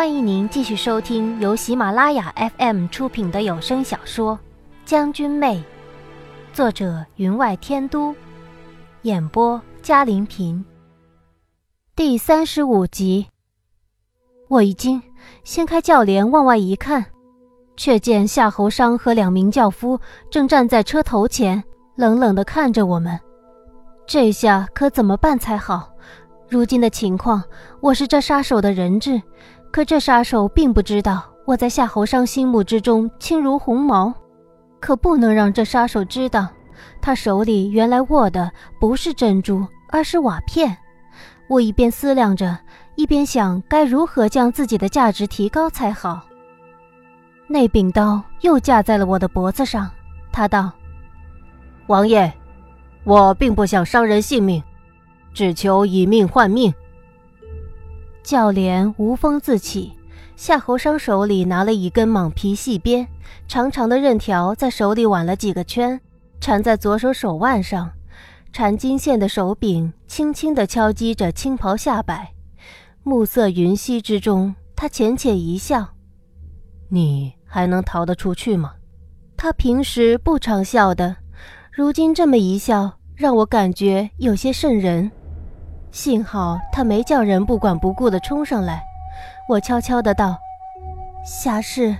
欢迎您继续收听由喜马拉雅 FM 出品的有声小说《将军妹》，作者云外天都，演播嘉林平。第三十五集，我一惊，掀开轿帘往外一看，却见夏侯商和两名轿夫正站在车头前，冷冷地看着我们。这下可怎么办才好？如今的情况，我是这杀手的人质。可这杀手并不知道我在夏侯商心目之中轻如鸿毛，可不能让这杀手知道，他手里原来握的不是珍珠，而是瓦片。我一边思量着，一边想该如何将自己的价值提高才好。那柄刀又架在了我的脖子上，他道：“王爷，我并不想伤人性命，只求以命换命。”轿帘无风自起，夏侯商手里拿了一根蟒皮细鞭，长长的刃条在手里挽了几个圈，缠在左手手腕上，缠金线的手柄轻轻地敲击着青袍下摆。暮色云溪之中，他浅浅一笑：“你还能逃得出去吗？”他平时不常笑的，如今这么一笑，让我感觉有些瘆人。幸好他没叫人不管不顾地冲上来，我悄悄地道：“侠士，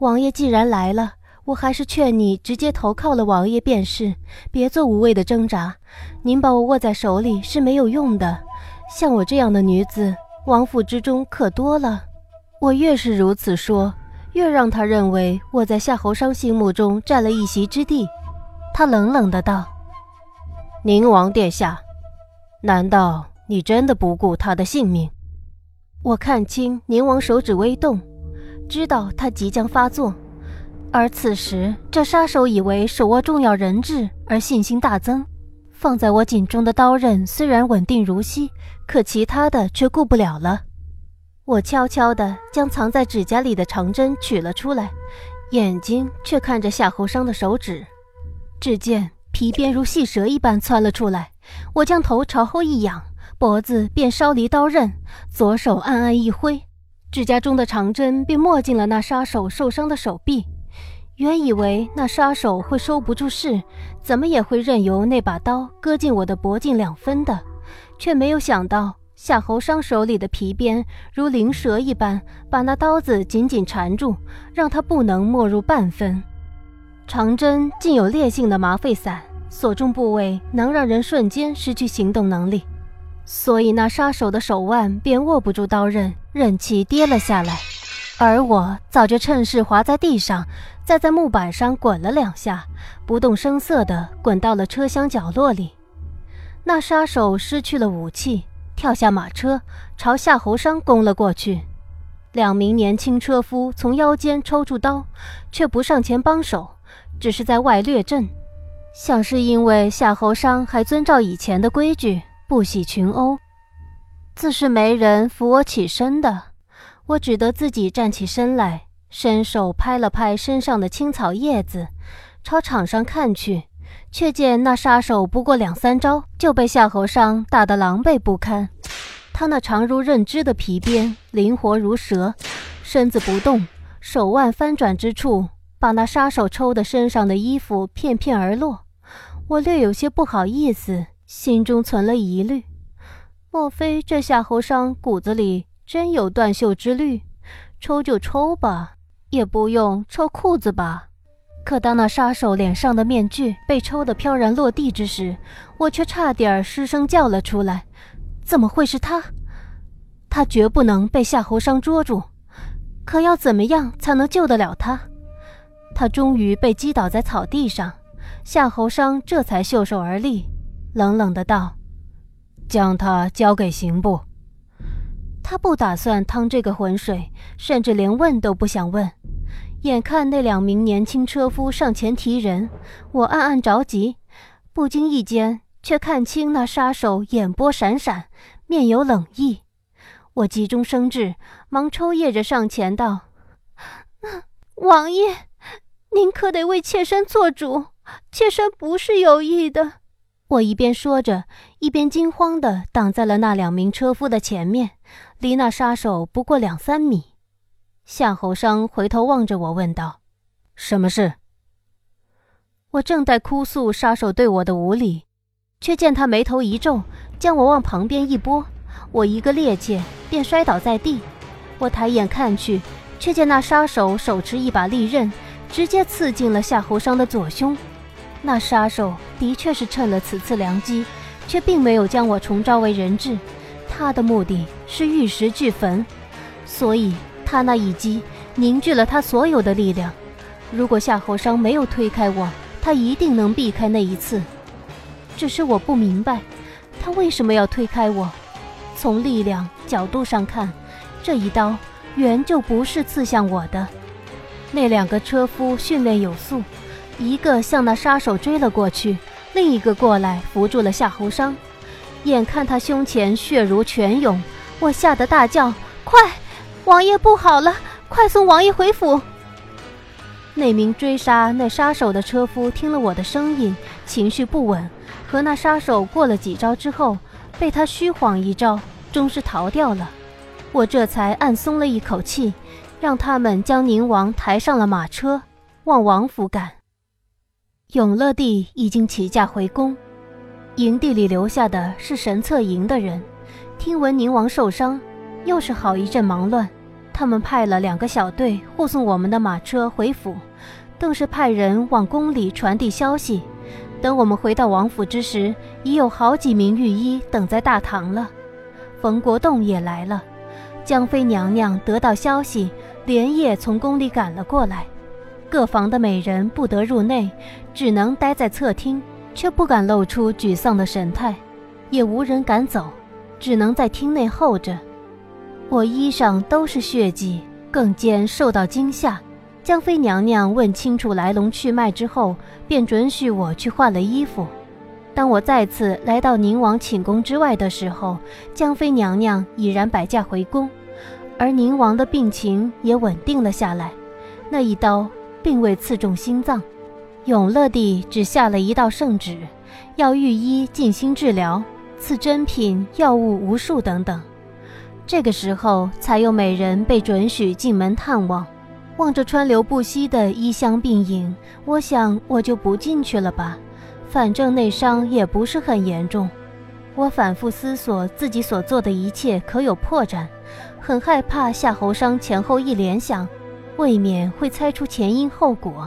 王爷既然来了，我还是劝你直接投靠了王爷便是，别做无谓的挣扎。您把我握在手里是没有用的，像我这样的女子，王府之中可多了。我越是如此说，越让他认为我在夏侯商心目中占了一席之地。”他冷冷的道：“宁王殿下。”难道你真的不顾他的性命？我看清宁王手指微动，知道他即将发作。而此时，这杀手以为手握重要人质而信心大增。放在我颈中的刀刃虽然稳定如昔，可其他的却顾不了了。我悄悄地将藏在指甲里的长针取了出来，眼睛却看着夏侯商的手指。只见皮鞭如细蛇一般窜了出来。我将头朝后一仰，脖子便稍离刀刃，左手暗暗一挥，指甲中的长针便没进了那杀手受伤的手臂。原以为那杀手会收不住势，怎么也会任由那把刀割进我的脖颈两分的，却没有想到夏侯商手里的皮鞭如灵蛇一般，把那刀子紧紧缠住，让他不能没入半分。长针竟有烈性的麻沸散。所中部位能让人瞬间失去行动能力，所以那杀手的手腕便握不住刀刃，刃气跌了下来。而我早就趁势滑在地上，再在木板上滚了两下，不动声色地滚到了车厢角落里。那杀手失去了武器，跳下马车，朝夏侯商攻了过去。两名年轻车夫从腰间抽出刀，却不上前帮手，只是在外掠阵。像是因为夏侯商还遵照以前的规矩，不喜群殴，自是没人扶我起身的，我只得自己站起身来，伸手拍了拍身上的青草叶子，朝场上看去，却见那杀手不过两三招就被夏侯商打得狼狈不堪。他那长如刃枝的皮鞭灵活如蛇，身子不动，手腕翻转之处，把那杀手抽的身上的衣服片片而落。我略有些不好意思，心中存了疑虑：莫非这夏侯商骨子里真有断袖之虑？抽就抽吧，也不用抽裤子吧？可当那杀手脸上的面具被抽得飘然落地之时，我却差点失声叫了出来：怎么会是他？他绝不能被夏侯商捉住，可要怎么样才能救得了他？他终于被击倒在草地上。夏侯商这才袖手而立，冷冷的道：“将他交给刑部。”他不打算趟这个浑水，甚至连问都不想问。眼看那两名年轻车夫上前提人，我暗暗着急，不经意间却看清那杀手眼波闪闪，面有冷意。我急中生智，忙抽噎着上前道：“王爷，您可得为妾身做主。”妾身不是有意的，我一边说着，一边惊慌地挡在了那两名车夫的前面，离那杀手不过两三米。夏侯商回头望着我，问道：“什么事？”我正在哭诉杀手对我的无礼，却见他眉头一皱，将我往旁边一拨，我一个趔趄便摔倒在地。我抬眼看去，却见那杀手手持一把利刃，直接刺进了夏侯商的左胸。那杀手的确是趁了此次良机，却并没有将我重召为人质，他的目的是玉石俱焚，所以。他那一击凝聚了他所有的力量，如果夏侯商没有推开我，他一定能避开那一次。只是我不明白，他为什么要推开我？从力量角度上看，这一刀原就不是刺向我的。那两个车夫训练有素，一个向那杀手追了过去，另一个过来扶住了夏侯商。眼看他胸前血如泉涌，我吓得大叫：“快！”王爷不好了，快送王爷回府！那名追杀那杀手的车夫听了我的声音，情绪不稳，和那杀手过了几招之后，被他虚晃一招，终是逃掉了。我这才暗松了一口气，让他们将宁王抬上了马车，往王府赶。永乐帝已经起驾回宫，营地里留下的是神策营的人，听闻宁王受伤，又是好一阵忙乱。他们派了两个小队护送我们的马车回府，更是派人往宫里传递消息。等我们回到王府之时，已有好几名御医等在大堂了。冯国栋也来了，江妃娘娘得到消息，连夜从宫里赶了过来。各房的美人不得入内，只能待在侧厅，却不敢露出沮丧的神态，也无人敢走，只能在厅内候着。我衣上都是血迹，更兼受到惊吓。江妃娘娘问清楚来龙去脉之后，便准许我去换了衣服。当我再次来到宁王寝宫之外的时候，江妃娘娘已然摆驾回宫，而宁王的病情也稳定了下来。那一刀并未刺中心脏，永乐帝只下了一道圣旨，要御医静心治疗，赐珍品药物无数等等。这个时候，才有美人被准许进门探望。望着川流不息的衣香鬓影，我想我就不进去了吧。反正内伤也不是很严重。我反复思索自己所做的一切可有破绽，很害怕夏侯商前后一联想，未免会猜出前因后果。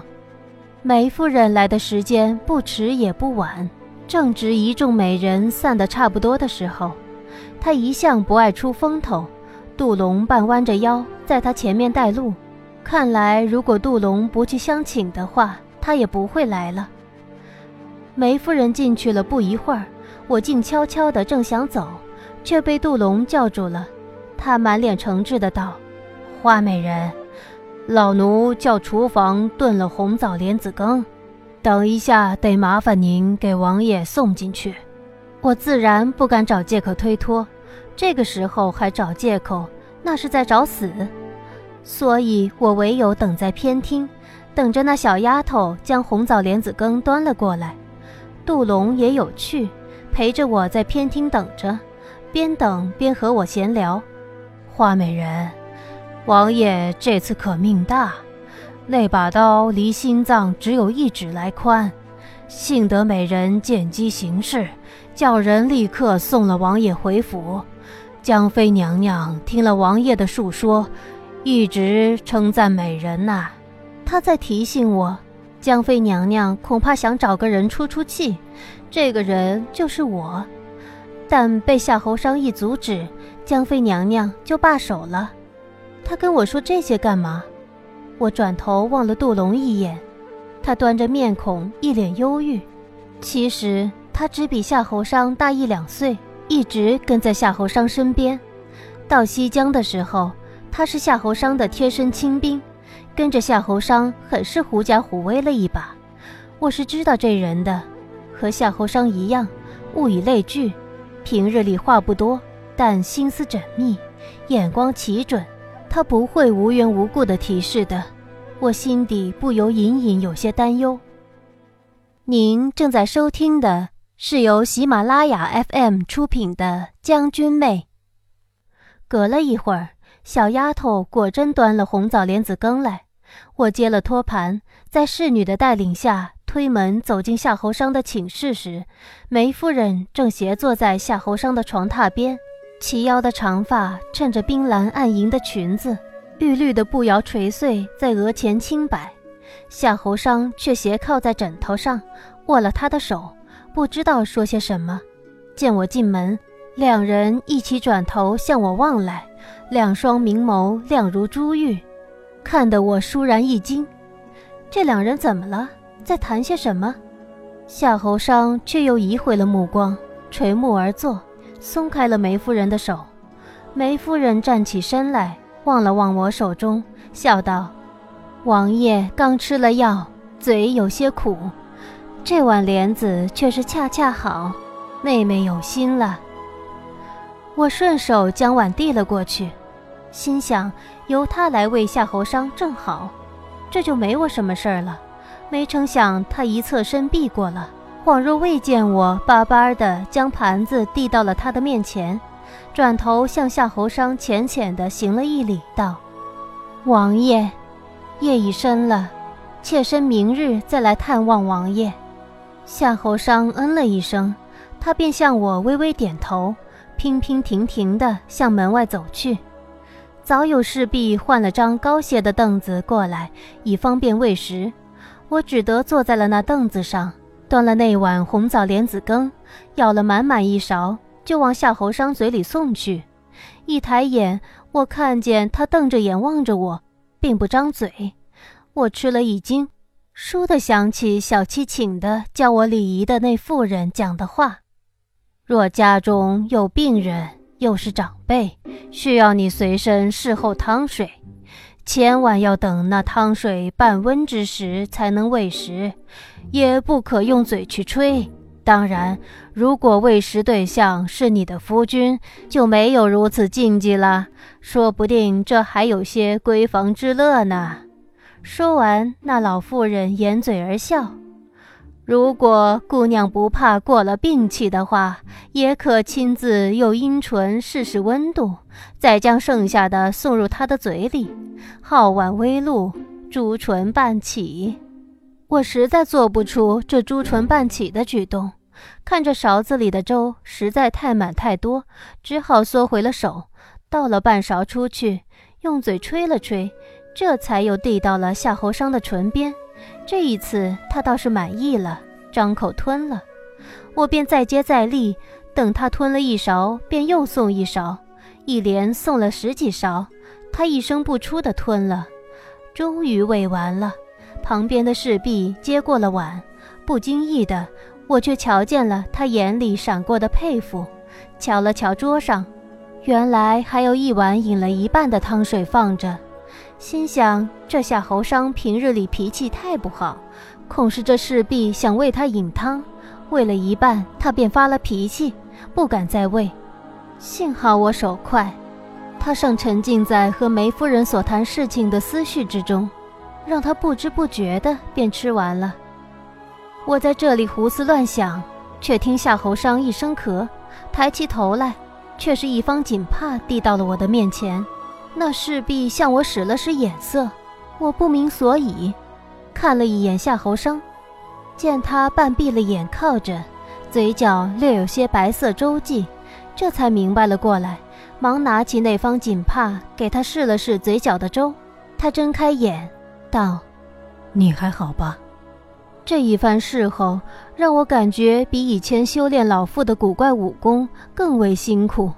梅夫人来的时间不迟也不晚，正值一众美人散得差不多的时候。他一向不爱出风头，杜龙半弯着腰在他前面带路。看来，如果杜龙不去相请的话，他也不会来了。梅夫人进去了不一会儿，我静悄悄的正想走，却被杜龙叫住了。他满脸诚挚的道：“花美人，老奴叫厨房炖了红枣莲子羹，等一下得麻烦您给王爷送进去。”我自然不敢找借口推脱，这个时候还找借口，那是在找死。所以我唯有等在偏厅，等着那小丫头将红枣莲子羹端了过来。杜龙也有趣，陪着我在偏厅等着，边等边和我闲聊。花美人，王爷这次可命大，那把刀离心脏只有一指来宽，幸得美人见机行事。叫人立刻送了王爷回府。江妃娘娘听了王爷的述说，一直称赞美人呐。她在提醒我，江妃娘娘恐怕想找个人出出气，这个人就是我。但被夏侯商一阻止，江妃娘娘就罢手了。她跟我说这些干嘛？我转头望了杜龙一眼，他端着面孔，一脸忧郁。其实。他只比夏侯商大一两岁，一直跟在夏侯商身边。到西江的时候，他是夏侯商的贴身亲兵，跟着夏侯商很是狐假虎威了一把。我是知道这人的，和夏侯商一样，物以类聚。平日里话不多，但心思缜密，眼光奇准。他不会无缘无故的提示的。我心底不由隐隐有些担忧。您正在收听的。是由喜马拉雅 FM 出品的《将军妹》。隔了一会儿，小丫头果真端了红枣莲子羹来。我接了托盘，在侍女的带领下推门走进夏侯商的寝室时，梅夫人正斜坐在夏侯商的床榻边，齐腰的长发衬着冰蓝暗银的裙子，玉绿的步摇垂碎在额前轻摆。夏侯商却斜靠在枕头上，握了她的手，不知道说些什么。见我进门，两人一起转头向我望来，两双明眸亮如珠玉。看得我倏然一惊，这两人怎么了？在谈些什么？夏侯商却又移回了目光，垂目而坐，松开了梅夫人的手。梅夫人站起身来，望了望我手中，笑道：“王爷刚吃了药，嘴有些苦，这碗莲子却是恰恰好。妹妹有心了。”我顺手将碗递了过去。心想，由他来喂夏侯商正好，这就没我什么事儿了。没成想他一侧身避过了，恍若未见我，巴巴的将盘子递到了他的面前，转头向夏侯商浅浅的行了一礼，道：“王爷，夜已深了，妾身明日再来探望王爷。”夏侯商嗯了一声，他便向我微微点头，娉娉婷婷的向门外走去。早有侍婢换了张高些的凳子过来，以方便喂食。我只得坐在了那凳子上，端了那碗红枣莲子羹，舀了满满一勺，就往夏侯商嘴里送去。一抬眼，我看见他瞪着眼望着我，并不张嘴。我吃了一惊，倏地想起小七请的教我礼仪的那妇人讲的话：若家中有病人。又是长辈，需要你随身侍候汤水，千万要等那汤水半温之时才能喂食，也不可用嘴去吹。当然，如果喂食对象是你的夫君，就没有如此禁忌了。说不定这还有些闺房之乐呢。说完，那老妇人掩嘴而笑。如果姑娘不怕过了病气的话，也可亲自用阴唇试试温度，再将剩下的送入她的嘴里。皓腕微露，朱唇半起。我实在做不出这朱唇半起的举动，看着勺子里的粥实在太满太多，只好缩回了手，倒了半勺出去，用嘴吹了吹，这才又递到了夏侯商的唇边。这一次他倒是满意了，张口吞了，我便再接再厉，等他吞了一勺，便又送一勺，一连送了十几勺，他一声不出的吞了，终于喂完了。旁边的侍婢接过了碗，不经意的，我却瞧见了他眼里闪过的佩服，瞧了瞧桌上，原来还有一碗饮了一半的汤水放着。心想，这夏侯商平日里脾气太不好，恐是这侍婢想喂他饮汤，喂了一半，他便发了脾气，不敢再喂。幸好我手快，他尚沉浸在和梅夫人所谈事情的思绪之中，让他不知不觉的便吃完了。我在这里胡思乱想，却听夏侯商一声咳，抬起头来，却是一方锦帕递到了我的面前。那势必向我使了使眼色，我不明所以，看了一眼夏侯生，见他半闭了眼靠着，嘴角略有些白色周迹，这才明白了过来，忙拿起那方锦帕给他试了试嘴角的周。他睁开眼，道：“你还好吧？”这一番侍候让我感觉比以前修炼老妇的古怪武功更为辛苦。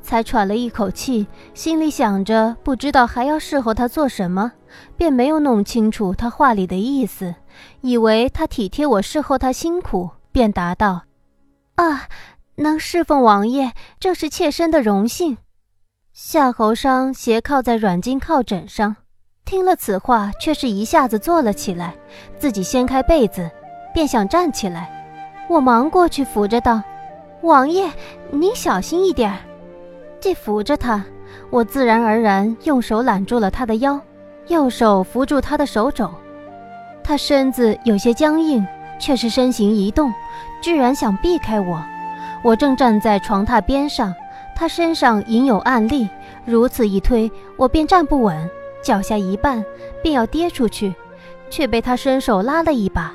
才喘了一口气，心里想着不知道还要侍候他做什么，便没有弄清楚他话里的意思，以为他体贴我侍候他辛苦，便答道：“啊，能侍奉王爷，正是妾身的荣幸。”夏侯商斜靠在软金靠枕上，听了此话，却是一下子坐了起来，自己掀开被子，便想站起来。我忙过去扶着道：“王爷，您小心一点。”既扶着他，我自然而然用手揽住了他的腰，右手扶住他的手肘。他身子有些僵硬，却是身形一动，居然想避开我。我正站在床榻边上，他身上隐有暗力，如此一推，我便站不稳，脚下一绊，便要跌出去，却被他伸手拉了一把。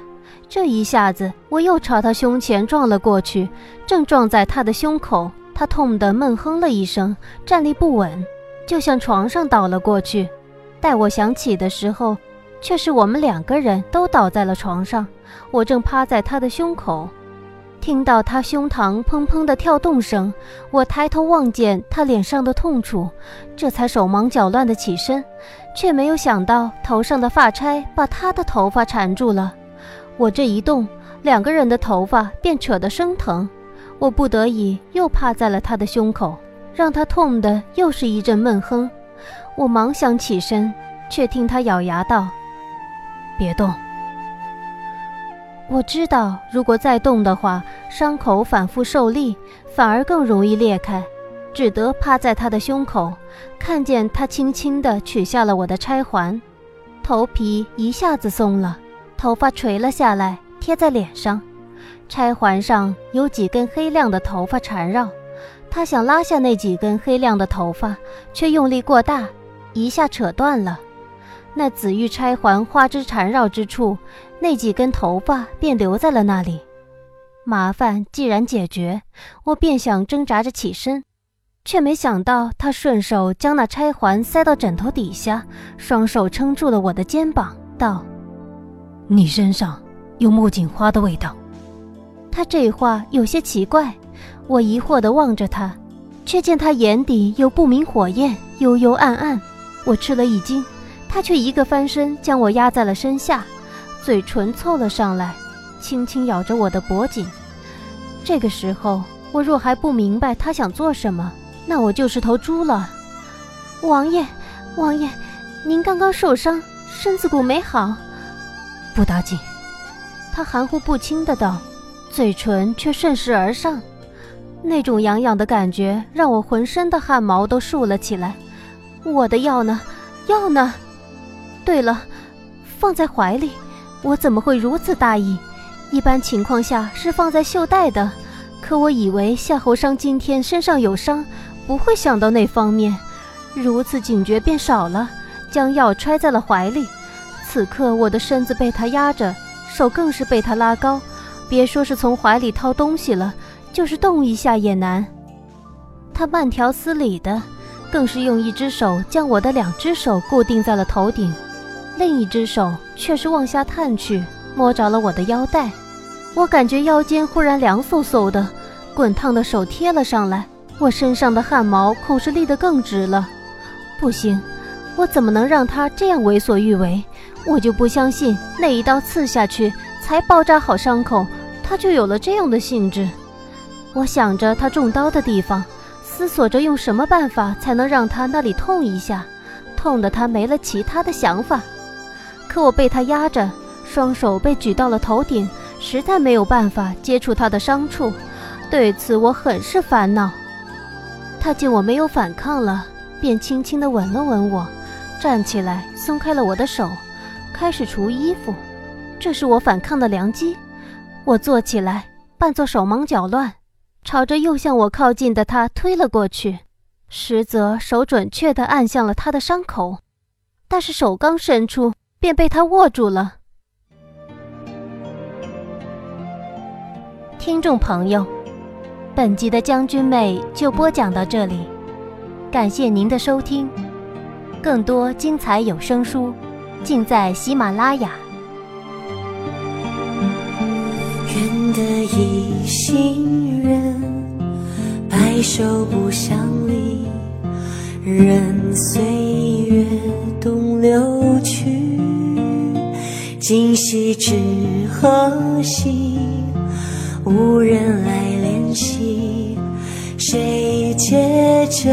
这一下子，我又朝他胸前撞了过去，正撞在他的胸口，他痛得闷哼了一声，站立不稳，就向床上倒了过去。待我想起的时候，却是我们两个人都倒在了床上，我正趴在他的胸口。听到他胸膛砰砰的跳动声，我抬头望见他脸上的痛楚，这才手忙脚乱的起身，却没有想到头上的发钗把他的头发缠住了。我这一动，两个人的头发便扯得生疼，我不得已又趴在了他的胸口，让他痛的又是一阵闷哼。我忙想起身，却听他咬牙道：“别动。”我知道，如果再动的话，伤口反复受力，反而更容易裂开，只得趴在他的胸口，看见他轻轻地取下了我的钗环，头皮一下子松了，头发垂了下来，贴在脸上，钗环上有几根黑亮的头发缠绕，他想拉下那几根黑亮的头发，却用力过大，一下扯断了。那紫玉钗环花枝缠绕之处，那几根头发便留在了那里。麻烦既然解决，我便想挣扎着起身，却没想到他顺手将那钗环塞到枕头底下，双手撑住了我的肩膀，道：“你身上有木槿花的味道。”他这话有些奇怪，我疑惑地望着他，却见他眼底有不明火焰，幽幽暗暗，我吃了一惊。他却一个翻身，将我压在了身下，嘴唇凑了上来，轻轻咬着我的脖颈。这个时候，我若还不明白他想做什么，那我就是头猪了。王爷，王爷，您刚刚受伤，身子骨没好，不打紧。他含糊不清的道，嘴唇却顺势而上，那种痒痒的感觉让我浑身的汗毛都竖了起来。我的药呢？药呢？对了，放在怀里，我怎么会如此大意？一般情况下是放在袖带的，可我以为夏侯商今天身上有伤，不会想到那方面，如此警觉便少了，将药揣在了怀里。此刻我的身子被他压着，手更是被他拉高，别说是从怀里掏东西了，就是动一下也难。他慢条斯理的，更是用一只手将我的两只手固定在了头顶。另一只手却是往下探去，摸着了我的腰带。我感觉腰间忽然凉飕飕的，滚烫的手贴了上来，我身上的汗毛恐是立得更直了。不行，我怎么能让他这样为所欲为？我就不相信那一刀刺下去，才包扎好伤口，他就有了这样的兴致。我想着他中刀的地方，思索着用什么办法才能让他那里痛一下，痛得他没了其他的想法。可我被他压着，双手被举到了头顶，实在没有办法接触他的伤处，对此我很是烦恼。他见我没有反抗了，便轻轻地吻了吻我，站起来松开了我的手，开始除衣服。这是我反抗的良机。我坐起来，扮作手忙脚乱，朝着又向我靠近的他推了过去，实则手准确地按向了他的伤口，但是手刚伸出。便被他握住了。听众朋友，本集的将军妹就播讲到这里，感谢您的收听，更多精彩有声书尽在喜马拉雅。的一心人，白首不相离，任岁月东流去。今夕知何夕？无人来怜惜，谁解这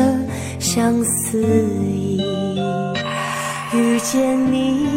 相思意？遇见你。